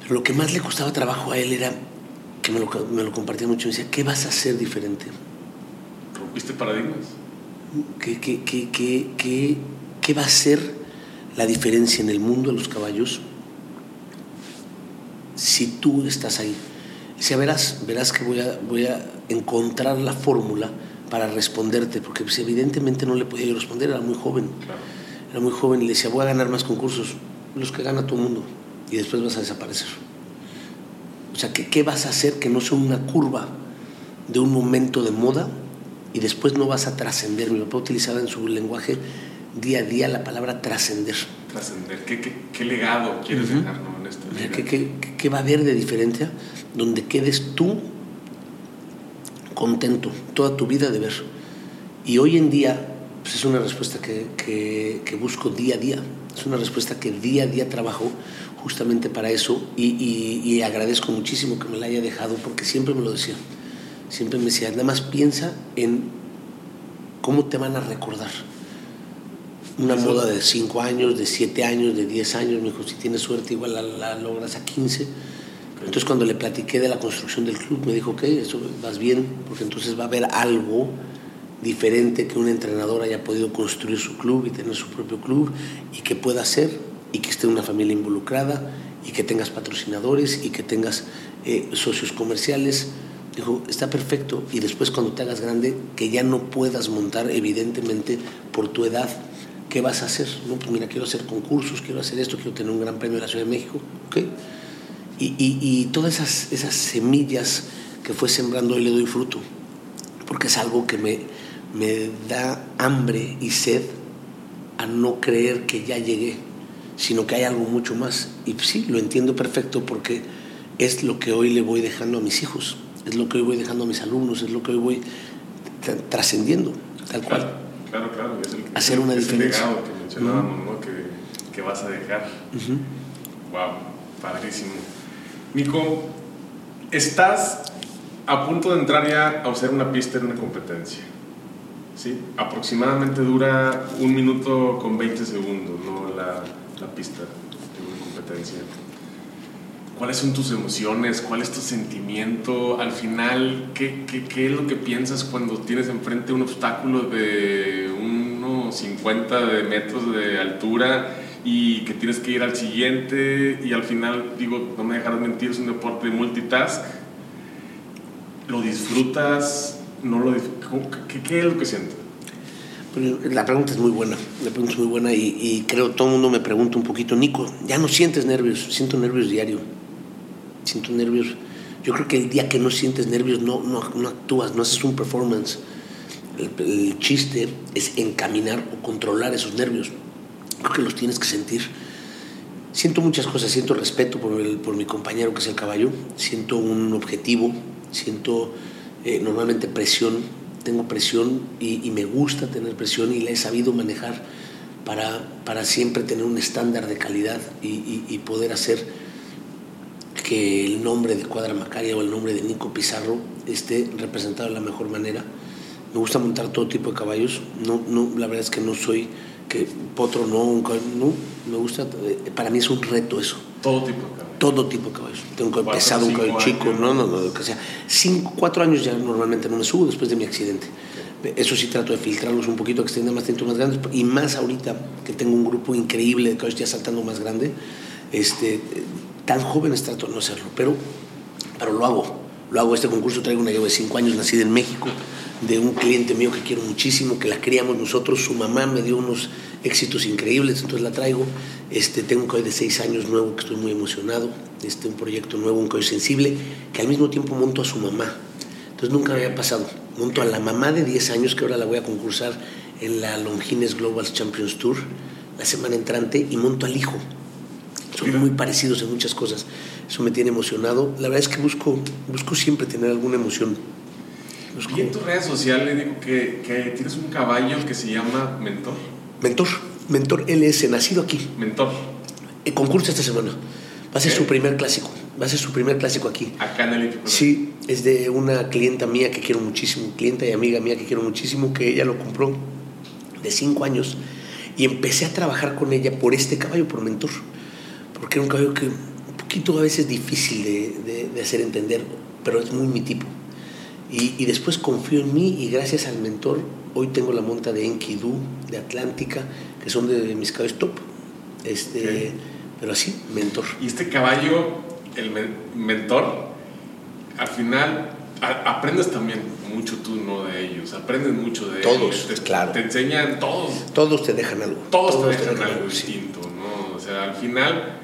Pero lo que más le costaba trabajo a él era, que me lo, me lo compartía mucho, me decía, ¿qué vas a hacer diferente? ¿Rompiste paradigmas? ¿Qué, qué, qué, qué, qué va a ser la diferencia en el mundo de los caballos si tú estás ahí? Decía, verás, verás que voy a, voy a encontrar la fórmula para responderte, porque pues, evidentemente no le podía yo responder, era muy joven. Era muy joven y le decía, voy a ganar más concursos, los que gana todo el mundo, y después vas a desaparecer. O sea, ¿qué, ¿qué vas a hacer que no sea una curva de un momento de moda y después no vas a trascender? Mi papá utilizaba en su lenguaje día a día la palabra trascender. Trascender, ¿Qué, ¿Qué, legado quieres dejar en esta vida? ¿Qué, ¿Qué, qué, va a haber de diferencia donde quedes tú contento toda tu vida de ver. Y hoy en día pues es una respuesta que, que, busco día a día, es una respuesta que día a día trabajo justamente para eso. Y, y, agradezco muchísimo que me la haya dejado porque siempre me lo decía, siempre me decía, nada más piensa en cómo te van a recordar. Una moda de 5 años, de 7 años, de 10 años, me dijo, si tienes suerte igual la, la logras a 15 entonces cuando le platiqué de la construcción del club, me dijo, ok, eso vas bien, porque entonces va a haber algo diferente que un entrenador haya podido construir su club y tener su propio club y que pueda hacer y que esté una familia involucrada y que tengas patrocinadores y que tengas eh, socios comerciales. Dijo, está perfecto y después cuando te hagas grande, que ya no puedas montar evidentemente por tu edad, ¿qué vas a hacer? No, pues mira, quiero hacer concursos, quiero hacer esto, quiero tener un gran premio de la Ciudad de México, ¿ok? Y, todas esas, esas semillas que fue sembrando hoy le doy fruto, porque es algo que me, me da hambre y sed a no creer que ya llegué, sino que hay algo mucho más. Y sí, lo entiendo perfecto porque es lo que hoy le voy dejando a mis hijos. es lo que hoy voy dejando a mis alumnos, es lo que hoy voy trascendiendo, tal cual. Claro, claro, Es el, Hacer una diferencia. legado que mencionábamos, ¿no? Que, que, vas a dejar. Wow, padrísimo. Nico, estás a punto de entrar ya a hacer una pista en una competencia. ¿sí? Aproximadamente dura un minuto con 20 segundos ¿no? la, la pista de una competencia. ¿Cuáles son tus emociones? ¿Cuál es tu sentimiento? Al final, ¿qué, qué, qué es lo que piensas cuando tienes enfrente un obstáculo de unos 50 de metros de altura y que tienes que ir al siguiente y al final, digo, no me dejarás mentir, es un deporte de multitask. ¿Lo disfrutas? ¿No lo ¿Qué, ¿Qué, es lo que sientes? La pregunta es muy buena, la pregunta es muy buena y, y creo todo el mundo me pregunta un poquito, Nico, ¿ya no sientes nervios? Siento nervios diario siento nervios. Yo creo que el día que no sientes nervios no, no, no actúas, no haces un performance. El, chiste es encaminar o controlar esos nervios. Creo que los tienes que sentir. Siento muchas cosas, siento respeto por, el, por mi compañero que es el caballo, siento un objetivo, siento eh, normalmente presión, tengo presión y, me gusta tener presión y la he sabido manejar para, para siempre tener un estándar de calidad y, y poder hacer que el nombre de Cuadra Macaria o el nombre de Nico Pizarro esté representado de la mejor manera. Me gusta montar todo tipo de caballos. No, no, la verdad es que no soy que potro no, no, me gusta. Eh, para mí es un reto eso. Todo tipo de caballos. Todo tipo de caballos. Tengo que pesado, un caballo chico, no, no, no, que sea. Cinco, cuatro años ya normalmente no me subo después de mi accidente. Eso sí trato de filtrarlos un poquito, que estén más tiempo más grandes. Y más ahorita que tengo un grupo increíble de caballos ya saltando más grande. Este, tan jóvenes trato de no hacerlo, pero, pero lo hago. Lo hago. Este concurso traigo una llevo de cinco años, nacida en México, de un cliente mío que quiero muchísimo, que la criamos nosotros. Su mamá me dio unos éxitos increíbles, entonces la traigo. Este, tengo un caballo de seis años nuevo que estoy muy emocionado. Este, un proyecto nuevo, un caballo sensible, que al mismo tiempo monto a su mamá. Entonces nunca me había pasado. Monto a la mamá de 10 años, que ahora la voy a concursar en la Longines Global Champions Tour la semana entrante, y monto al hijo son muy parecidos en muchas cosas. Eso me tiene emocionado. La verdad es que busco, busco siempre tener alguna emoción. Y en tus redes sociales digo que, que, tienes un caballo que se llama Mentor. Mentor, Mentor LS, nacido aquí. Mentor. El concurso esta semana. Va a ser su primer clásico. Va a ser su primer clásico aquí. Acá en el Hípico. Sí, es de una clienta mía que quiero muchísimo, clienta y amiga mía que quiero muchísimo, que ella lo compró de cinco años. Y empecé a trabajar con ella por este caballo, por Mentor porque era un caballo que un poquito a veces difícil de, de, hacer entender, pero es muy mi tipo. Y, y, después confío en mí y gracias al mentor, hoy tengo la monta de Enkidu, de Atlántica, que son de mis caballos top. Este, Pero así, mentor. Y este caballo, el mentor, al final aprendes también mucho tú, ¿no? De ellos, aprendes mucho de todos, ellos. claro. Te enseñan todos. Todos te dejan algo. Todos, te dejan, algo distinto, ¿no? O sea, al final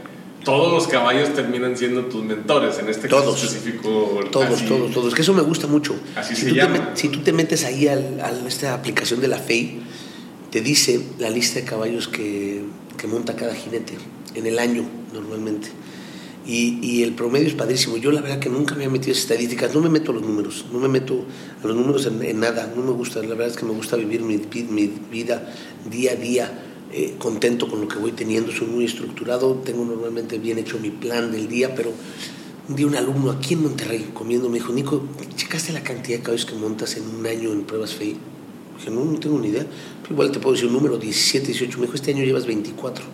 todos los caballos terminan siendo tus mentores, en este caso específico. Todos, todos, todos. Que eso me gusta mucho. Así si se tú llama. Te, si tú te metes ahí a esta aplicación de la FEI, te dice la lista de caballos que, que monta cada jinete en el año normalmente. Y, y, el promedio es padrísimo. Yo la verdad que nunca me he metido esas estadísticas, no me meto a los números, no me meto a los números en, en nada, no me gusta, la verdad es que me gusta vivir mi, mi vida día a día eh, contento con lo que voy teniendo, soy muy estructurado, tengo normalmente bien hecho mi plan del día, pero un día un alumno aquí en Monterrey comiendo me dijo, Nico, ¿checaste la cantidad de caballos que montas en un año en pruebas FEI? Dije, no, no tengo ni idea. igual te puedo decir un número, 17, 18. Me dijo, este año llevas 24.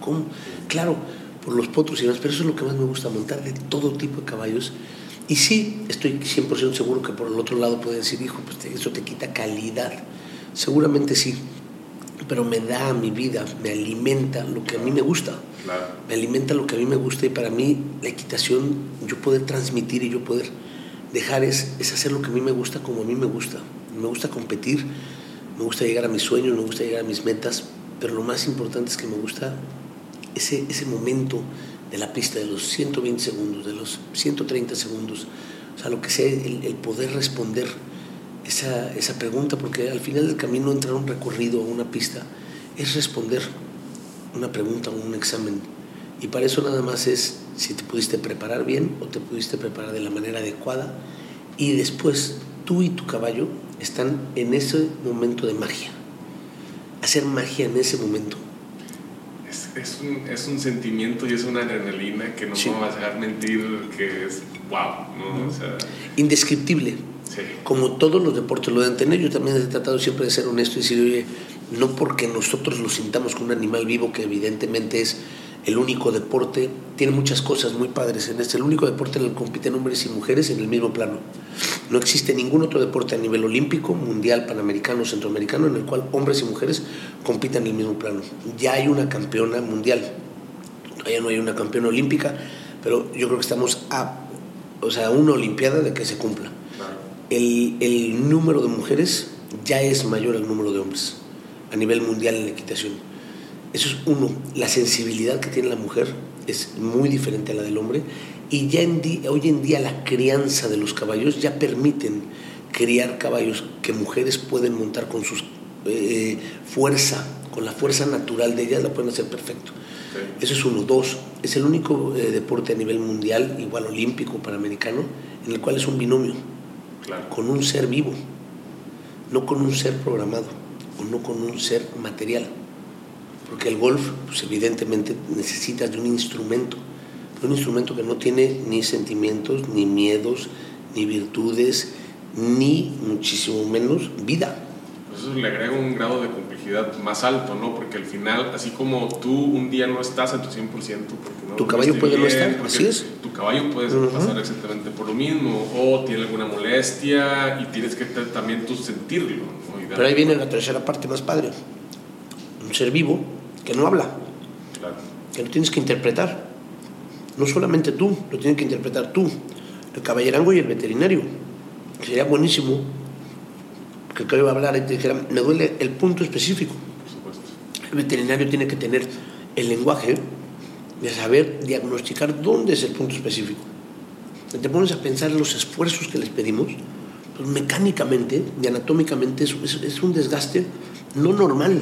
¿Cómo? Claro, por los potros y demás, pero eso es lo que más me gusta, montar de todo tipo de caballos. Y sí, estoy 100% seguro que por el otro lado pueden decir, hijo, pues eso te quita calidad. Seguramente sí, pero me da a mi vida, me alimenta lo que a mí me gusta. Me alimenta lo que a mí me gusta y para mí la equitación, yo poder transmitir y yo poder dejar es, es hacer lo que a mí me gusta como a mí me gusta. Me gusta competir, me gusta llegar a mis sueños, me gusta llegar a mis metas, pero lo más importante es que me gusta ese, ese momento de la pista, de los 120 segundos, de los 130 segundos, o sea, lo que sea, el, el poder responder esa, esa pregunta, porque al final del camino entrar a un recorrido, a una pista, es responder una pregunta o un examen. Y para eso nada más es si te pudiste preparar bien o te pudiste preparar de la manera adecuada Y después tú y tu caballo están en ese momento de magia. Hacer magia en ese momento. Es, es, un, es un, sentimiento y es una adrenalina que no sí. vas a dejar mentir, que es wow, ¿no? O sea, Indescriptible. Como todos los deportes lo deben tener, yo también he tratado siempre de ser honesto y decir, oye, no porque nosotros lo sintamos como un animal vivo, que evidentemente es el único deporte, tiene muchas cosas muy padres en este, el único deporte en el que compiten hombres y mujeres en el mismo plano. No existe ningún otro deporte a nivel olímpico, mundial, panamericano, centroamericano, en el cual hombres y mujeres compitan en el mismo plano. Ya hay una campeona mundial, todavía no hay una campeona olímpica, pero yo creo que estamos a, o sea, una olimpiada de que se cumpla. El, el número de mujeres ya es mayor al número de hombres a nivel mundial en la equitación. Eso es uno, la sensibilidad que tiene la mujer es muy diferente a la del hombre y ya en hoy en día la crianza de los caballos ya permiten criar caballos que mujeres pueden montar con su eh, fuerza, con la fuerza natural de ellas, la pueden hacer perfecto. Sí. Eso es uno. Dos, es el único eh, deporte a nivel mundial, igual olímpico, panamericano, en el cual es un binomio, Con un ser vivo, no con un ser programado o no con un ser material. Porque el golf, pues evidentemente necesitas de un instrumento, un instrumento que no tiene ni sentimientos, ni miedos, ni virtudes, ni muchísimo menos vida. Pues eso le agrega un grado de complejidad más alto, ¿no? Porque al final, así como tú un día no estás a tu 100%, porque no Tu caballo puede no estar, así es. Tu caballo puede Ujú. pasar exactamente por lo mismo, o tiene alguna molestia y tienes que también tú sentirlo, ¿no? Pero ahí viene la tercera parte más padre. Un ser vivo que no habla, Claro. que lo tienes que interpretar. No solamente tú, lo tienes que interpretar tú, el caballerango y el veterinario. Sería buenísimo que el caballo hablara y te dijera, me duele el punto específico. El veterinario tiene que tener el lenguaje de saber diagnosticar dónde es el punto específico. Si te pones a pensar en los esfuerzos que les pedimos, pues mecánicamente y anatómicamente es, es- es un desgaste no normal.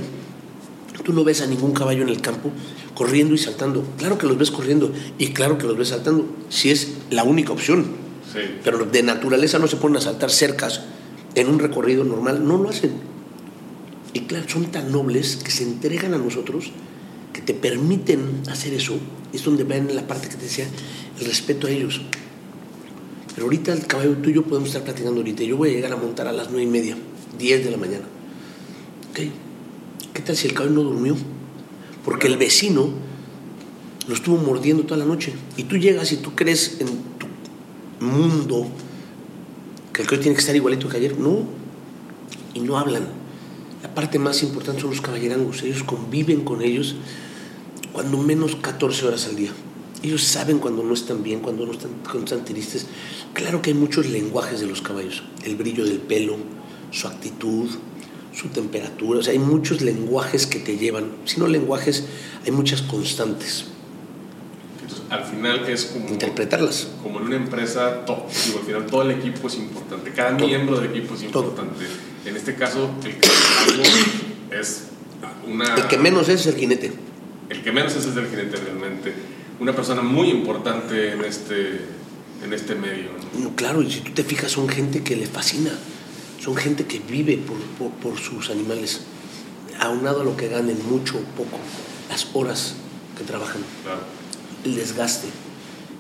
Tú no ves a ningún caballo en el campo corriendo y saltando. Claro que los ves corriendo y claro que los ves saltando, si es la única opción. Sí. Pero de naturaleza no se ponen a saltar cercas en un recorrido normal, no lo hacen. Y claro, son tan nobles que se entregan a nosotros, que te permiten hacer eso. Es donde ven la parte que te decía, el respeto a ellos. Pero ahorita el caballo tú y yo podemos estar platicando ahorita. Yo voy a llegar a montar a las nueve y media, 10 de la mañana. ¿Ok? ¿Qué tal si el caballo no durmió? Porque el vecino lo estuvo mordiendo toda la noche. Y tú llegas y tú crees en tu mundo que el caballo tiene que estar igualito que ayer. No. Y no hablan. La parte más importante son los caballerangos. Ellos conviven con ellos cuando menos 14 horas al día. Ellos saben cuando no están bien, cuando no están, cuando están tristes. Claro que hay muchos lenguajes de los caballos. El brillo del pelo, su actitud, su temperatura. O sea, hay muchos lenguajes que te llevan. Si no lenguajes, hay muchas constantes. Al final es como, Interpretarlas. como en una empresa, todo, digo, al final todo el equipo es importante, cada Todo. miembro del equipo es Todo. importante. En este caso, el caballo es una... El que menos es el jinete. El que menos es, es el jinete realmente. Una persona muy importante en este, en este medio. ¿no? No, claro, y si tú te fijas, son gente que le fascina. Son gente que vive por, por, por sus animales. Aunado a lo que ganen, mucho o poco, las horas que trabajan, Claro. El desgaste.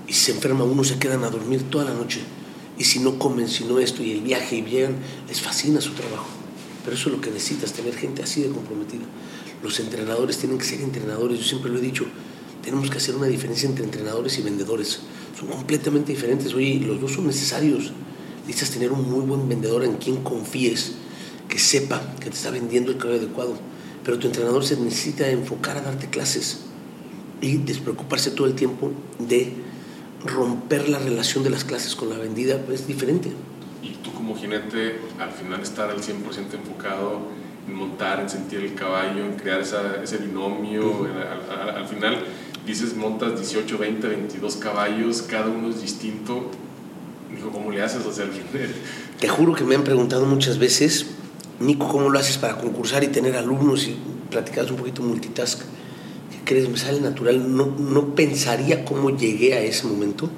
Y se enferma uno, se quedan a dormir toda la noche. Y si no comen, si no esto, y el viaje, y llegan, les fascina su trabajo. Pero eso es lo que necesitas, tener gente así de comprometida. Los entrenadores tienen que ser entrenadores, yo siempre lo he dicho, tenemos que hacer una diferencia entre entrenadores y vendedores. Son completamente diferentes. Oye, los dos son necesarios. Necesitas tener un muy buen vendedor en quien confíes, que sepa que te está vendiendo el caballo adecuado. Pero tu entrenador se necesita enfocar a darte clases y despreocuparse todo el tiempo de romper la relación de las clases con la vendida. Es diferente. Y tú como jinete, al final estar al 100% enfocado en montar, en sentir el caballo, en crear esa, ese binomio. al, al- al final dices, montas 18, 20, 22 caballos, cada uno es distinto. Dijo, ¿cómo le haces? O sea, al final, Te juro que me han preguntado muchas veces, Nico, ¿cómo lo haces para concursar y tener alumnos y platicar un poquito multitask? ¿Qué crees? Me sale natural. No, no pensaría cómo llegué a ese momento.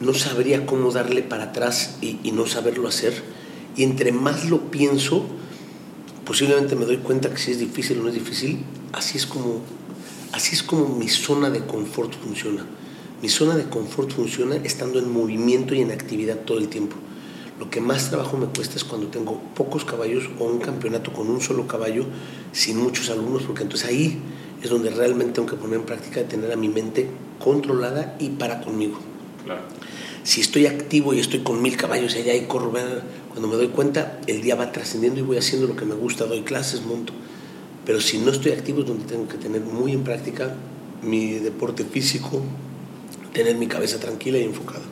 no sabría cómo darle para atrás y, y no saberlo hacer. Y entre más lo pienso, posiblemente me doy cuenta que si es difícil o no es difícil, así es como, así es como mi zona de confort funciona. Mi zona de confort funciona estando en movimiento y en actividad todo el tiempo. Lo que más trabajo me cuesta es cuando tengo pocos caballos o un campeonato con un solo caballo sin muchos alumnos, porque entonces ahí es donde realmente tengo que poner en práctica de tener a mi mente controlada y para conmigo. Claro. Si estoy activo y estoy con mil caballos allá y corro, cuando me doy cuenta, el día va trascendiendo y voy haciendo lo que me gusta, doy clases, monto. Pero si no estoy activo es donde tengo que tener muy en práctica mi deporte físico, tener mi cabeza tranquila y enfocada.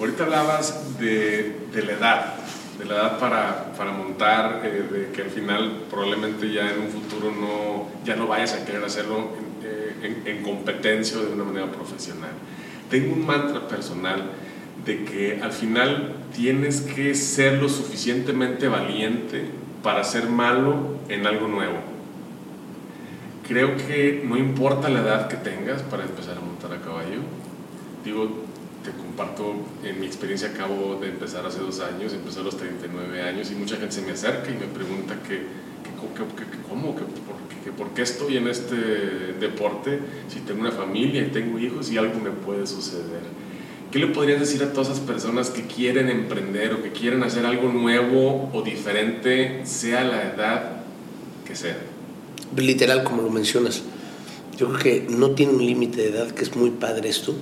Ahorita hablabas de, de la edad, de la edad para, para montar, eh, de que al final probablemente ya en un futuro no, ya no vayas a querer hacerlo eh, en, en competencia o de una manera profesional. Tengo un mantra personal de que al final tienes que ser lo suficientemente valiente para ser malo en algo nuevo. Creo que no importa la edad que tengas para empezar a montar a caballo. Digo, te comparto, en mi experiencia acabo de empezar hace dos años, empecé a los 39 años y mucha gente se me acerca y me pregunta que, que, que, que cómo, que por, que por qué estoy en este deporte si tengo una familia y tengo hijos y algo me puede suceder. ¿Qué le podrías decir a todas esas personas que quieren emprender o que quieren hacer algo nuevo o diferente, sea la edad que sea? Literal, como lo mencionas. Yo creo que no tiene un límite de edad, que es muy padre esto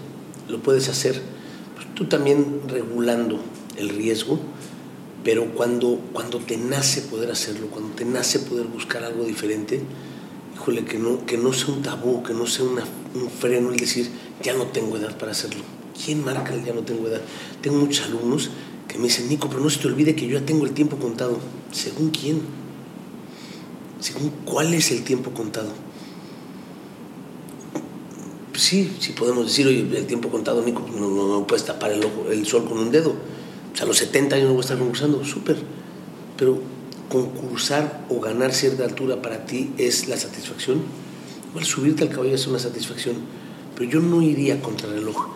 lo puedes hacer pues, tú también regulando el riesgo, pero cuando, cuando te nace poder hacerlo, cuando te nace poder buscar algo diferente, híjole, que no, que no sea un tabú, que no sea una, un freno el decir, ya no tengo edad para hacerlo. ¿Quién marca el ya no tengo edad? Tengo muchos alumnos que me dicen, Nico, pero no se te olvide que yo ya tengo el tiempo contado. ¿Según quién? ¿Según cuál es el tiempo contado? Sí, sí podemos decir, oye, el tiempo contado, Nico, no, no, no puedes tapar el, ojo, el, sol con un dedo. O sea, a los 70 años no voy a estar concursando, súper. Pero concursar o ganar cierta altura para ti es la satisfacción. Igual subirte al caballo es una satisfacción, pero yo no iría contra el reloj.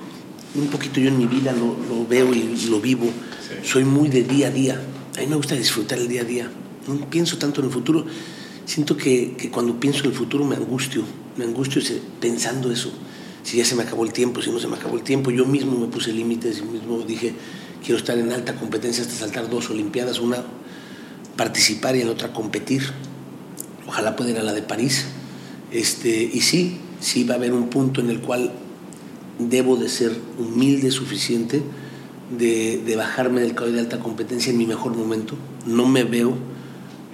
Un poquito yo en mi vida lo, lo veo y lo vivo. Sí. Soy muy de día a día. A mí me gusta disfrutar el día a día. No pienso tanto en el futuro. Siento que, que cuando pienso en el futuro me angustio. Me angustio pensando eso si ya se me acabó el tiempo, si no se me acabó el tiempo. Yo mismo me puse límites, yo mismo dije, quiero estar en alta competencia hasta saltar dos Olimpiadas, una participar y en la otra competir. Ojalá pueda ir a la de París. Este, y sí, sí va a haber un punto en el cual debo de ser humilde suficiente de, de bajarme del caballo de alta competencia en mi mejor momento. No me veo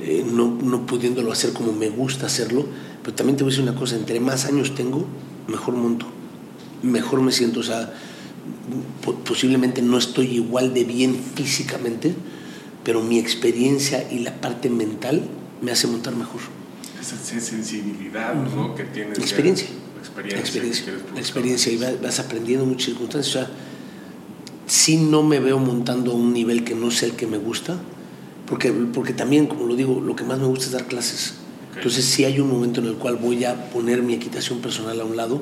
eh, no, no pudiéndolo hacer como me gusta hacerlo, pero también te voy a decir una cosa, entre más años tengo, mejor monto mejor me siento. O sea, posiblemente no estoy igual de bien físicamente, pero mi experiencia y la parte mental me hace montar mejor. Esa sensibilidad ¿no? que tienes. Experiencia. experiencia. Experiencia. experiencia. Y vas aprendiendo muchas circunstancias. O sea, sí no me veo montando a un nivel que no sea el que me gusta, porque, porque también, como lo digo, lo que más me gusta es dar clases. Okay. Entonces sí hay un momento en el cual voy a poner mi equitación personal a un lado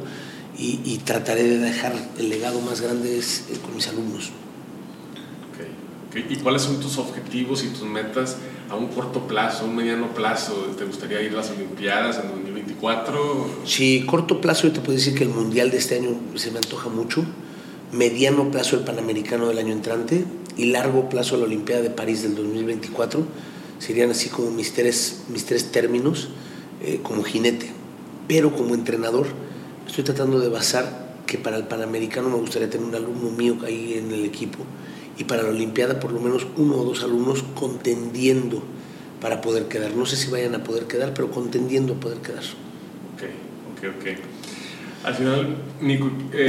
y, y, trataré de dejar el legado más grande es, es con mis alumnos. Okay. Okay. ¿Y cuáles son tus objetivos y tus metas a un corto plazo, a un mediano plazo? ¿Te gustaría ir a las Olimpiadas en 2024? Sí, corto plazo yo te puedo decir que el Mundial de este año se me antoja mucho, mediano plazo el Panamericano del año entrante y largo plazo la Olimpiada de París del 2024. Serían así como mis tres, mis tres términos eh, como jinete, pero como entrenador estoy tratando de basar que para el Panamericano me gustaría tener un alumno mío ahí en el equipo y para la Olimpiada por lo menos uno o dos alumnos contendiendo para poder quedar. No sé si vayan a poder quedar, pero contendiendo a poder quedar. Ok, ok, ok. Al final, Nico, eh,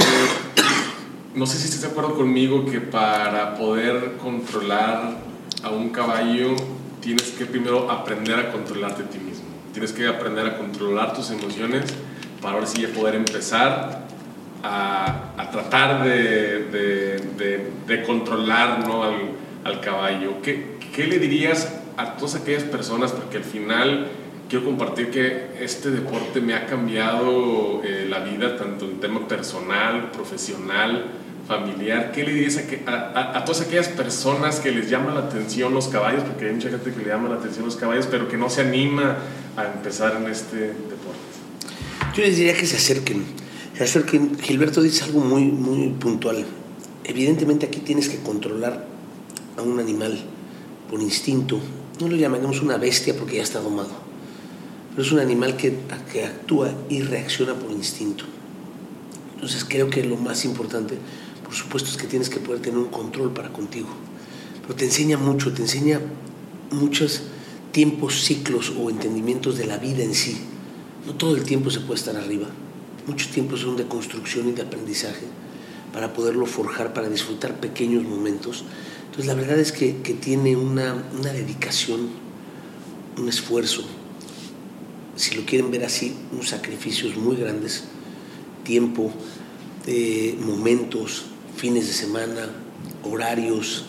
no sé si estás de acuerdo conmigo que para poder controlar a un caballo tienes que primero aprender a controlarte a ti mismo. Tienes que aprender a controlar tus emociones para ahora sí poder empezar a, a tratar de, de, de, controlar ¿no? al, al, caballo. ¿Qué, ¿Qué le dirías a todas aquellas personas? Porque al final quiero compartir que este deporte me ha cambiado eh, la vida, tanto en tema personal, profesional, familiar, ¿qué le dirías a, a, todas aquellas personas que les llama la atención los caballos? Porque hay mucha gente que le llama la atención los caballos, pero que no se anima a empezar en este deporte. Yo les diría que se acerquen. Se acerquen. Gilberto dice algo muy, muy puntual. Evidentemente aquí tienes que controlar a un animal por instinto. No lo llamaremos una bestia porque ya está domado. Pero es un animal que, que actúa y reacciona por instinto. Entonces creo que lo más importante por supuesto es que tienes que poder tener un control para contigo. Pero te enseña mucho, te enseña muchos tiempos, ciclos o entendimientos de la vida en sí. No todo el tiempo se puede estar arriba. Muchos tiempos son de construcción y de aprendizaje para poderlo forjar, para disfrutar pequeños momentos. Entonces la verdad es que, tiene una, una, dedicación, un esfuerzo, si lo quieren ver así, unos sacrificios muy grandes, tiempo, eh, momentos, fines de semana, horarios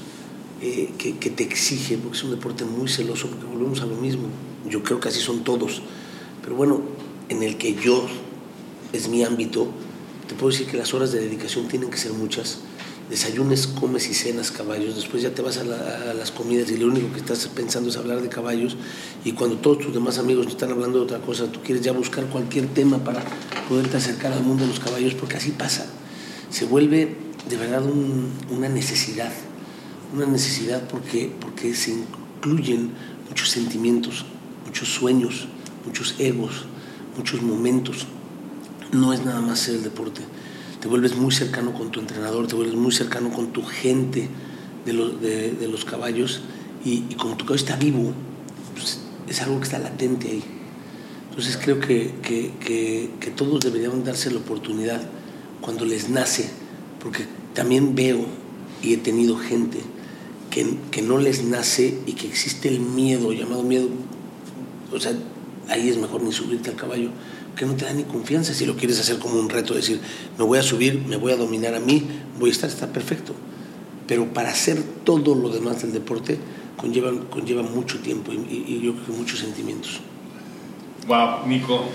eh, que, te exige, porque es un deporte muy celoso, porque volvemos a lo mismo. Yo creo que así son todos. Pero bueno, en el que yo es mi ámbito, te puedo decir que las horas de dedicación tienen que ser muchas. Desayunes, comes y cenas caballos, después ya te vas a, a, las comidas y lo único que estás pensando es hablar de caballos y cuando todos tus demás amigos están hablando de otra cosa, tú quieres ya buscar cualquier tema para poderte acercar al mundo de los caballos, porque así pasa. Se vuelve de verdad una necesidad, una necesidad porque, porque se incluyen muchos sentimientos, muchos sueños, muchos egos, muchos momentos. No es nada más ser el deporte. Te vuelves muy cercano con tu entrenador, te vuelves muy cercano con tu gente de los, de, los caballos y, y, como tu caballo está vivo, pues, es algo que está latente ahí. Entonces creo que, que, que, que todos deberían darse la oportunidad cuando les nace porque también veo y he tenido gente que, que, no les nace y que existe el miedo, llamado miedo, o sea, ahí es mejor ni subirte al caballo, que no te da ni confianza si lo quieres hacer como un reto, decir, me voy a subir, me voy a dominar a mí, voy a estar, está perfecto. Pero para hacer todo lo demás del deporte conlleva, conlleva mucho tiempo y, y yo creo que muchos sentimientos. Wow, Nico,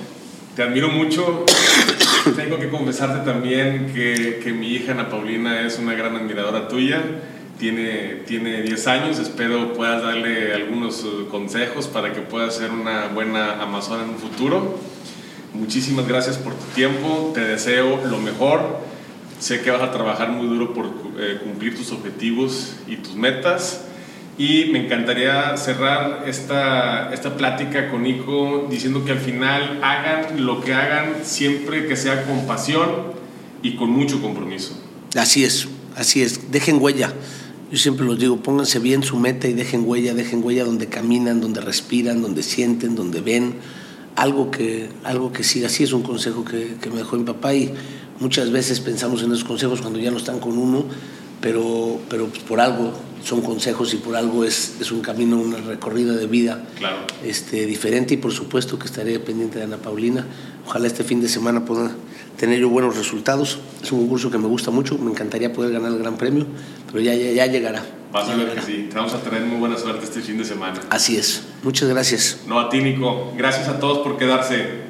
te admiro mucho. Tengo que confesarte también que, que, mi hija Ana Paulina es una gran admiradora tuya. Tiene, tiene 10 años, espero puedas darle algunos uh, consejos para que pueda ser una buena amazona en un futuro. Muchísimas gracias por tu tiempo, te deseo lo mejor. Sé que vas a trabajar muy duro por eh, cumplir tus objetivos y tus metas. Y me encantaría cerrar esta, esta plática con Nico diciendo que al final hagan lo que hagan siempre que sea con pasión y con mucho compromiso. Así es, así es. Dejen huella. Yo siempre los digo, pónganse bien su meta y dejen huella, dejen huella donde caminan, donde respiran, donde sienten, donde ven. Algo que, algo que siga. Así es un consejo que, que me dejó mi papá y muchas veces pensamos en esos consejos cuando ya no están con uno, pero, pero pues por algo son consejos y por algo es, es un camino, una recorrida de vida claro. este, diferente y por supuesto que estaré pendiente de Ana Paulina. Ojalá este fin de semana pueda tener yo buenos resultados. Es un concurso que me gusta mucho, me encantaría poder ganar el Gran Premio, pero ya, ya, ya llegará. Vas a ver que sí, te vamos a tener muy buena suerte este fin de semana. Así es, muchas gracias. No, a ti Nico, gracias a todos por quedarse.